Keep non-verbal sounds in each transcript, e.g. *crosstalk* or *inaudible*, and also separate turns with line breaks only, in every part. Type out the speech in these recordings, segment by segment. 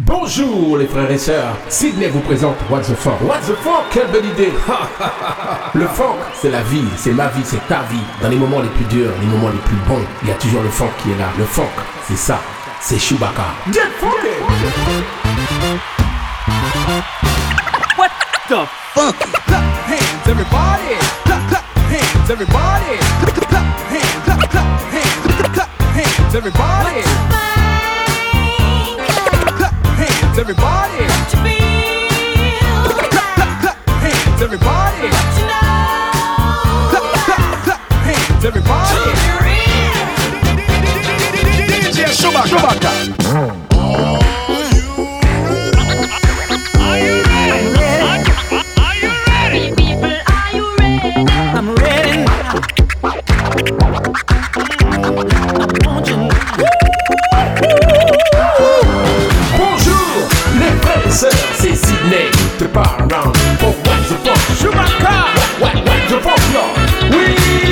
Bonjour les frères et sœurs, Sydney vous présente What the Funk. What the Funk, quelle belle idée *laughs* Le funk, c'est la vie, c'est ma vie, c'est ta vie. Dans les moments les plus durs, les moments les plus bons, il y a toujours le funk qui est là. Le funk, c'est ça, c'est Chewbacca. Get
What the fuck? Clap hands, everybody! Clap, hands, everybody! Clap hands, clap hands, everybody! Everybody. Feel? Clap, clap, clap, hands, everybody. You know? Clap, clap, clap, hands, everybody. DJ Chewbacca. Chewbacca.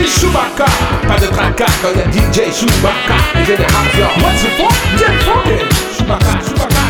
Pas de tracas quand il y a DJ Chewbacca. Et j'ai des house What's the fuck? Get funky Chewbacca, Chewbacca, Chewbacca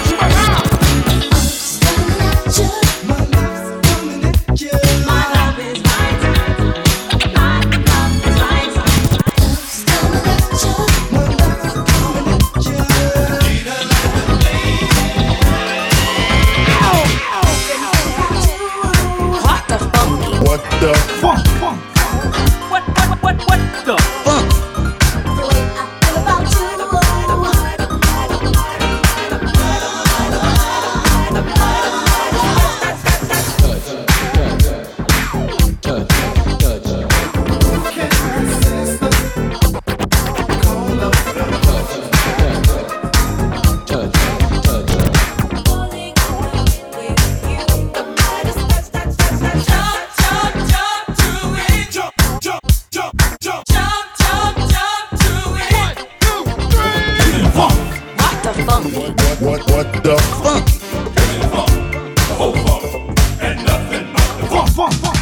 fuck, fuck.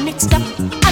mixed up.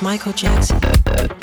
Michael Jackson.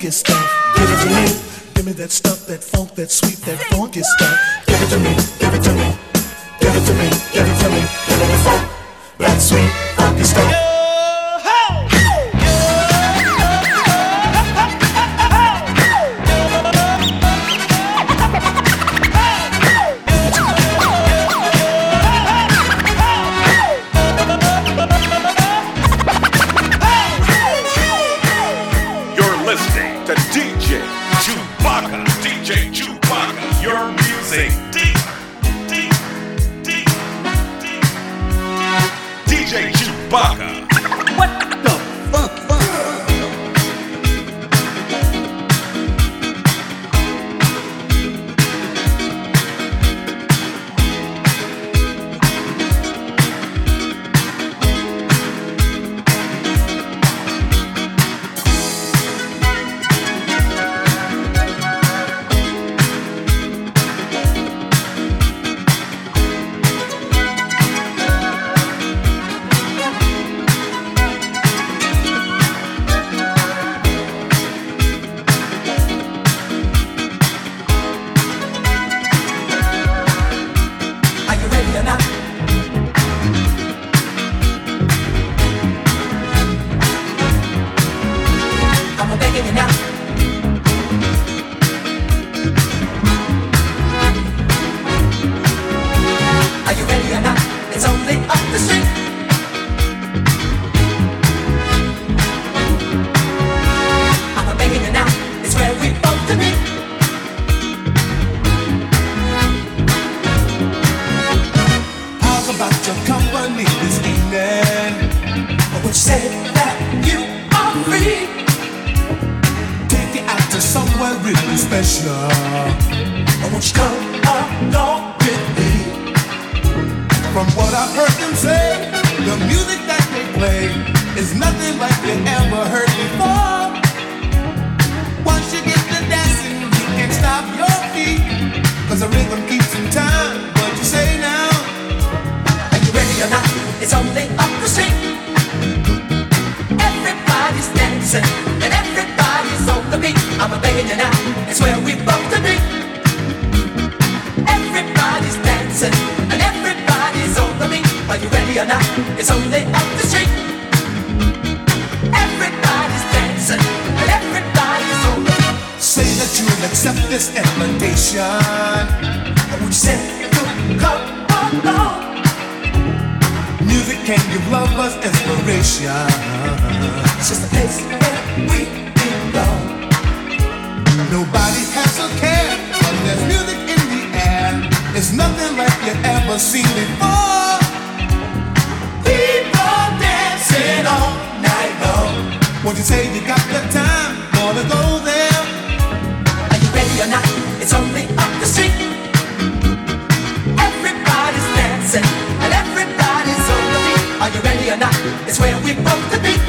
funky stuff. Give it
to me. Give me that stuff, that funk, that sweet, that funky stuff. say that you are free. Take you out to somewhere really special. I want you come along with me. From what I've heard them say, the music that they play is nothing like you ever heard before. Once you get to dancing, you can't stop your feet. Cause the rhythm keeps in time. What you say now? Are you ready or not? It's only up to you dancing
and everybody's on the beat. I'm a begging you now, it's where we both to be. Everybody's dancing and everybody's on the beat. Are you ready or not? It's only up the street.
Everybody's dancing
and everybody's on the beat. Say that you'll
accept this invitation. I would you say, come, come, come, come music can give lovers inspiration. It's just a place where we belong. Nobody has a care when there's music in the air. It's nothing like you ever seen before. People dancing all night long. Won't you say you got the time? Wanna go there?
Are you ready or not? not. It's where we both to be.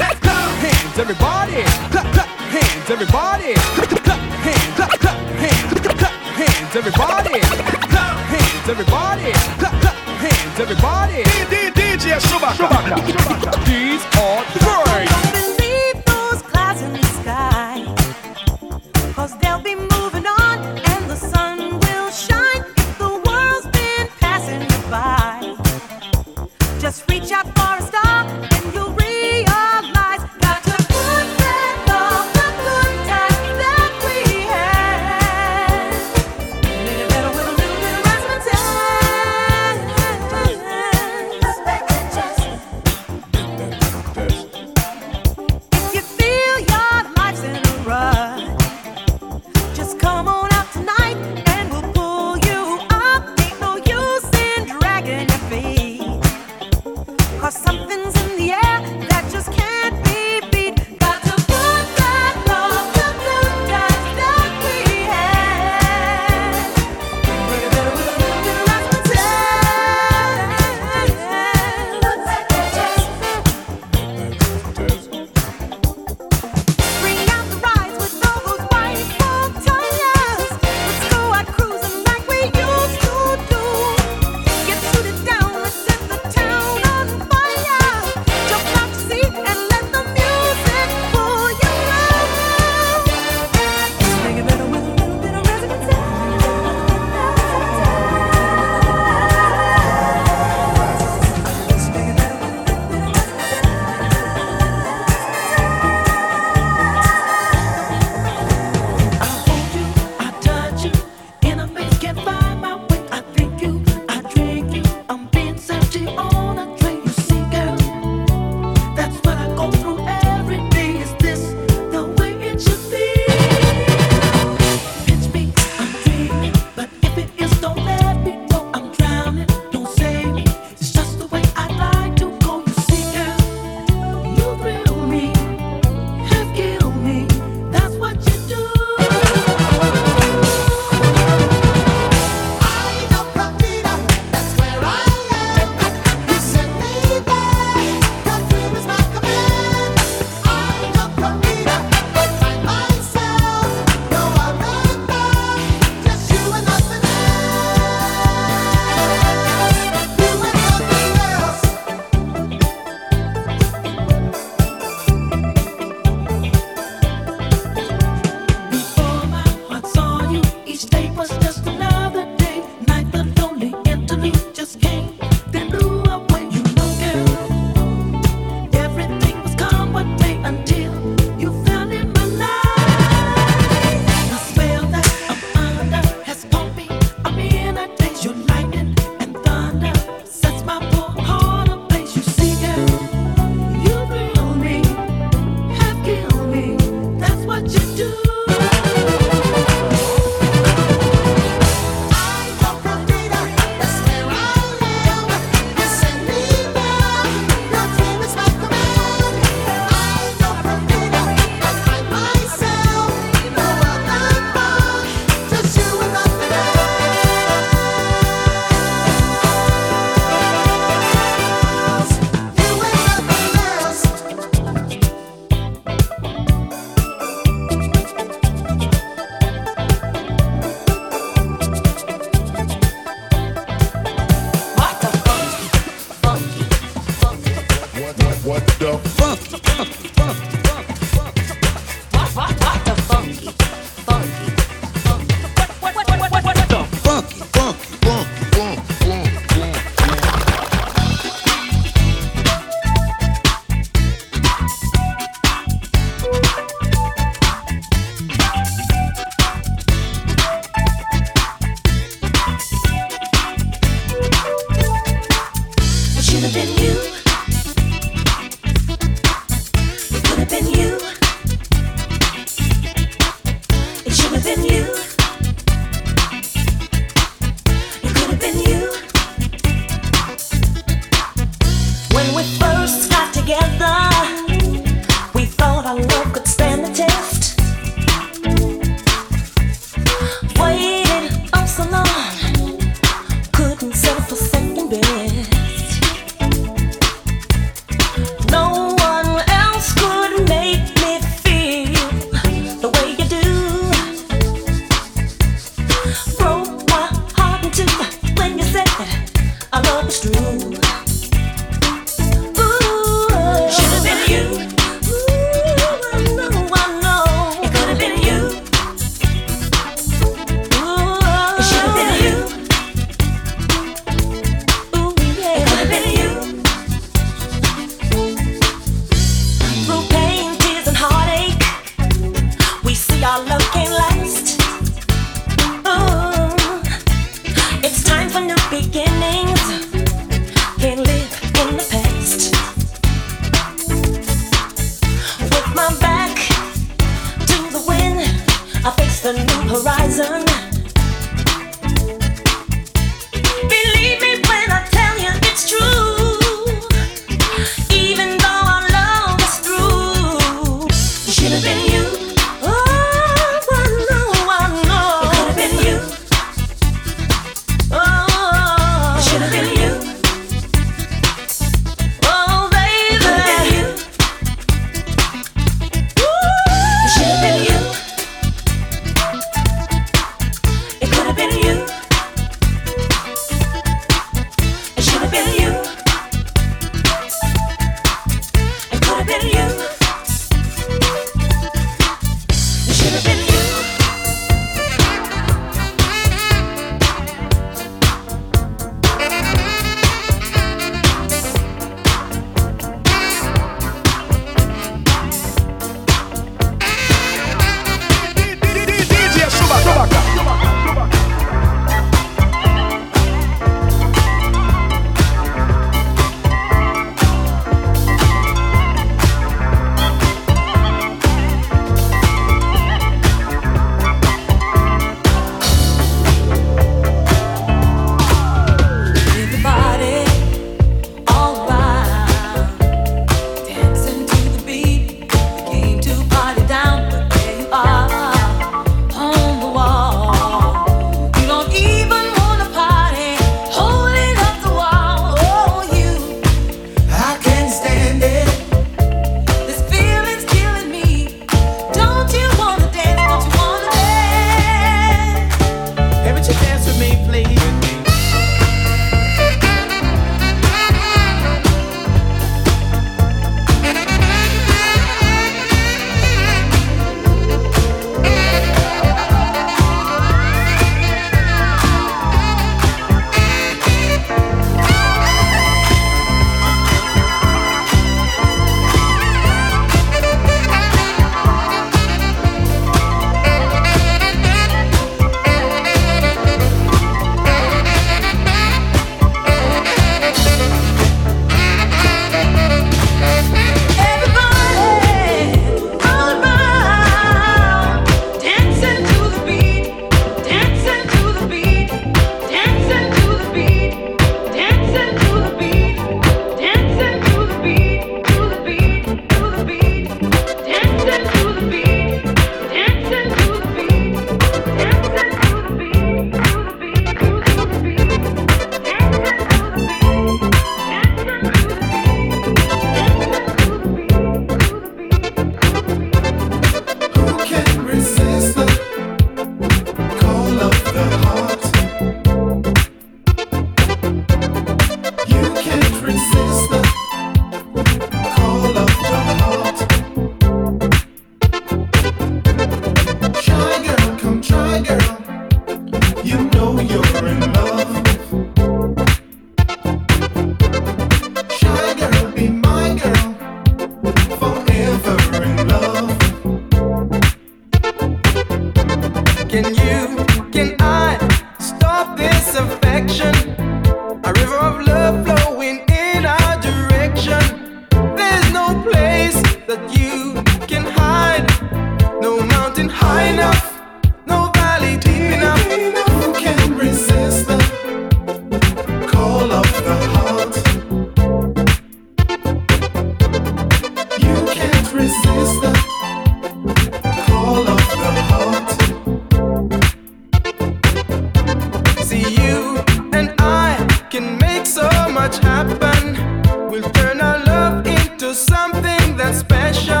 something that's
special.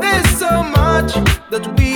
There's so much that we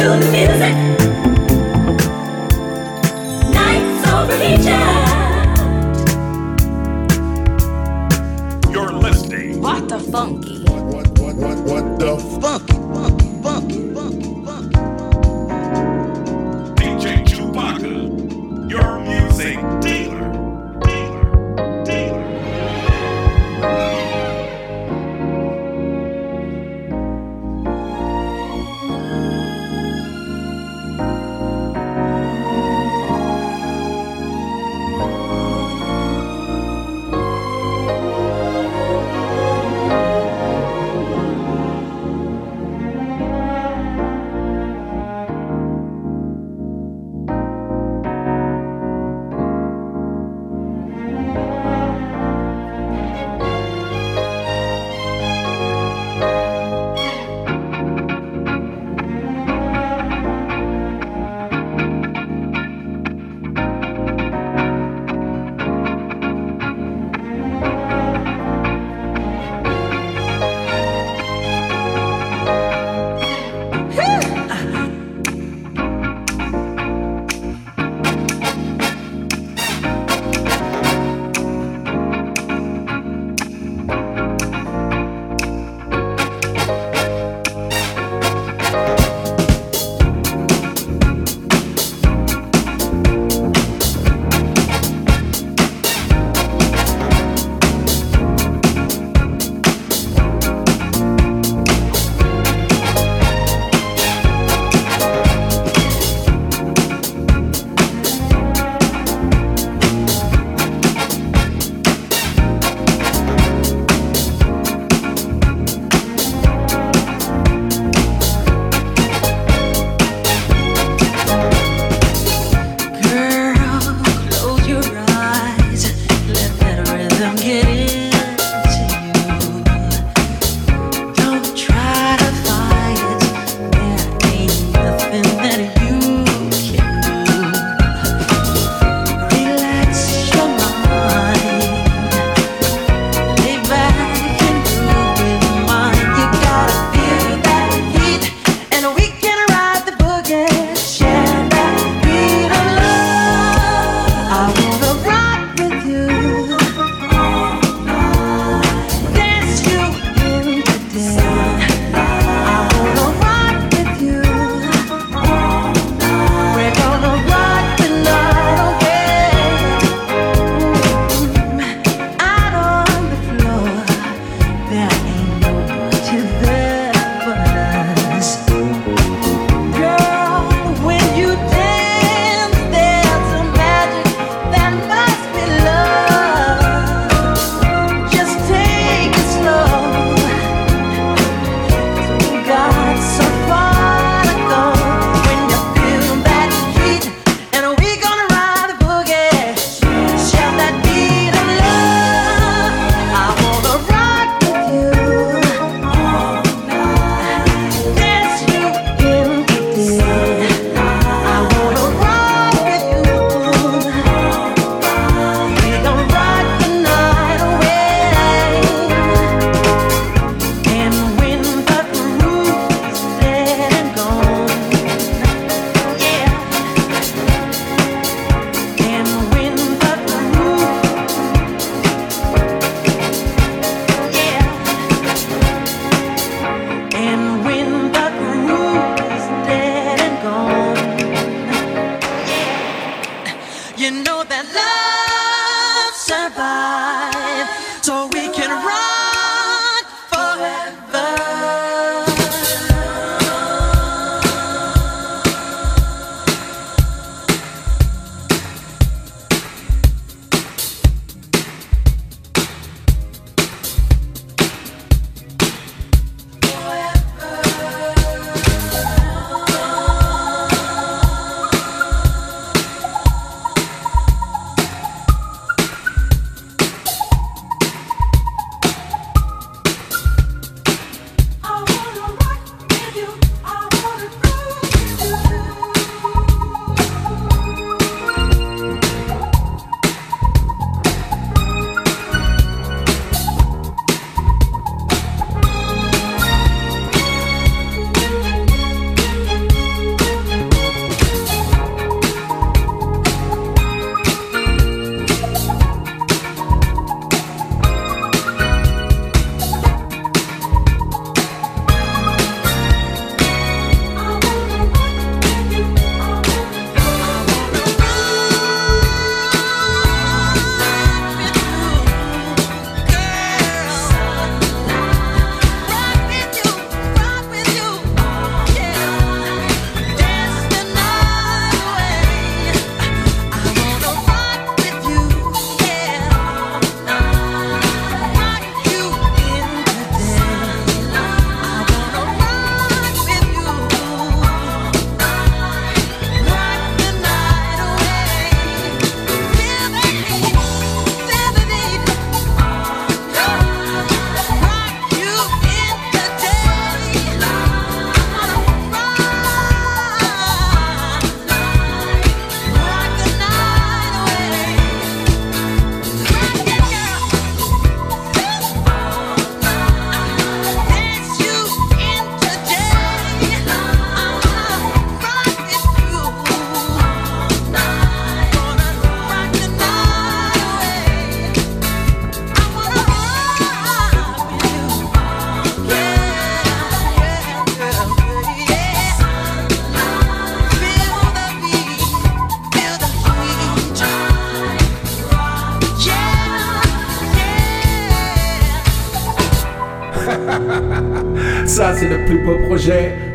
to the
music.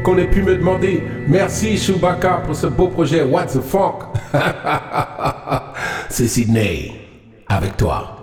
Qu'on ait pu me demander. Merci Chewbacca pour ce beau projet What the Funk. *laughs* c'est Sydney avec toi.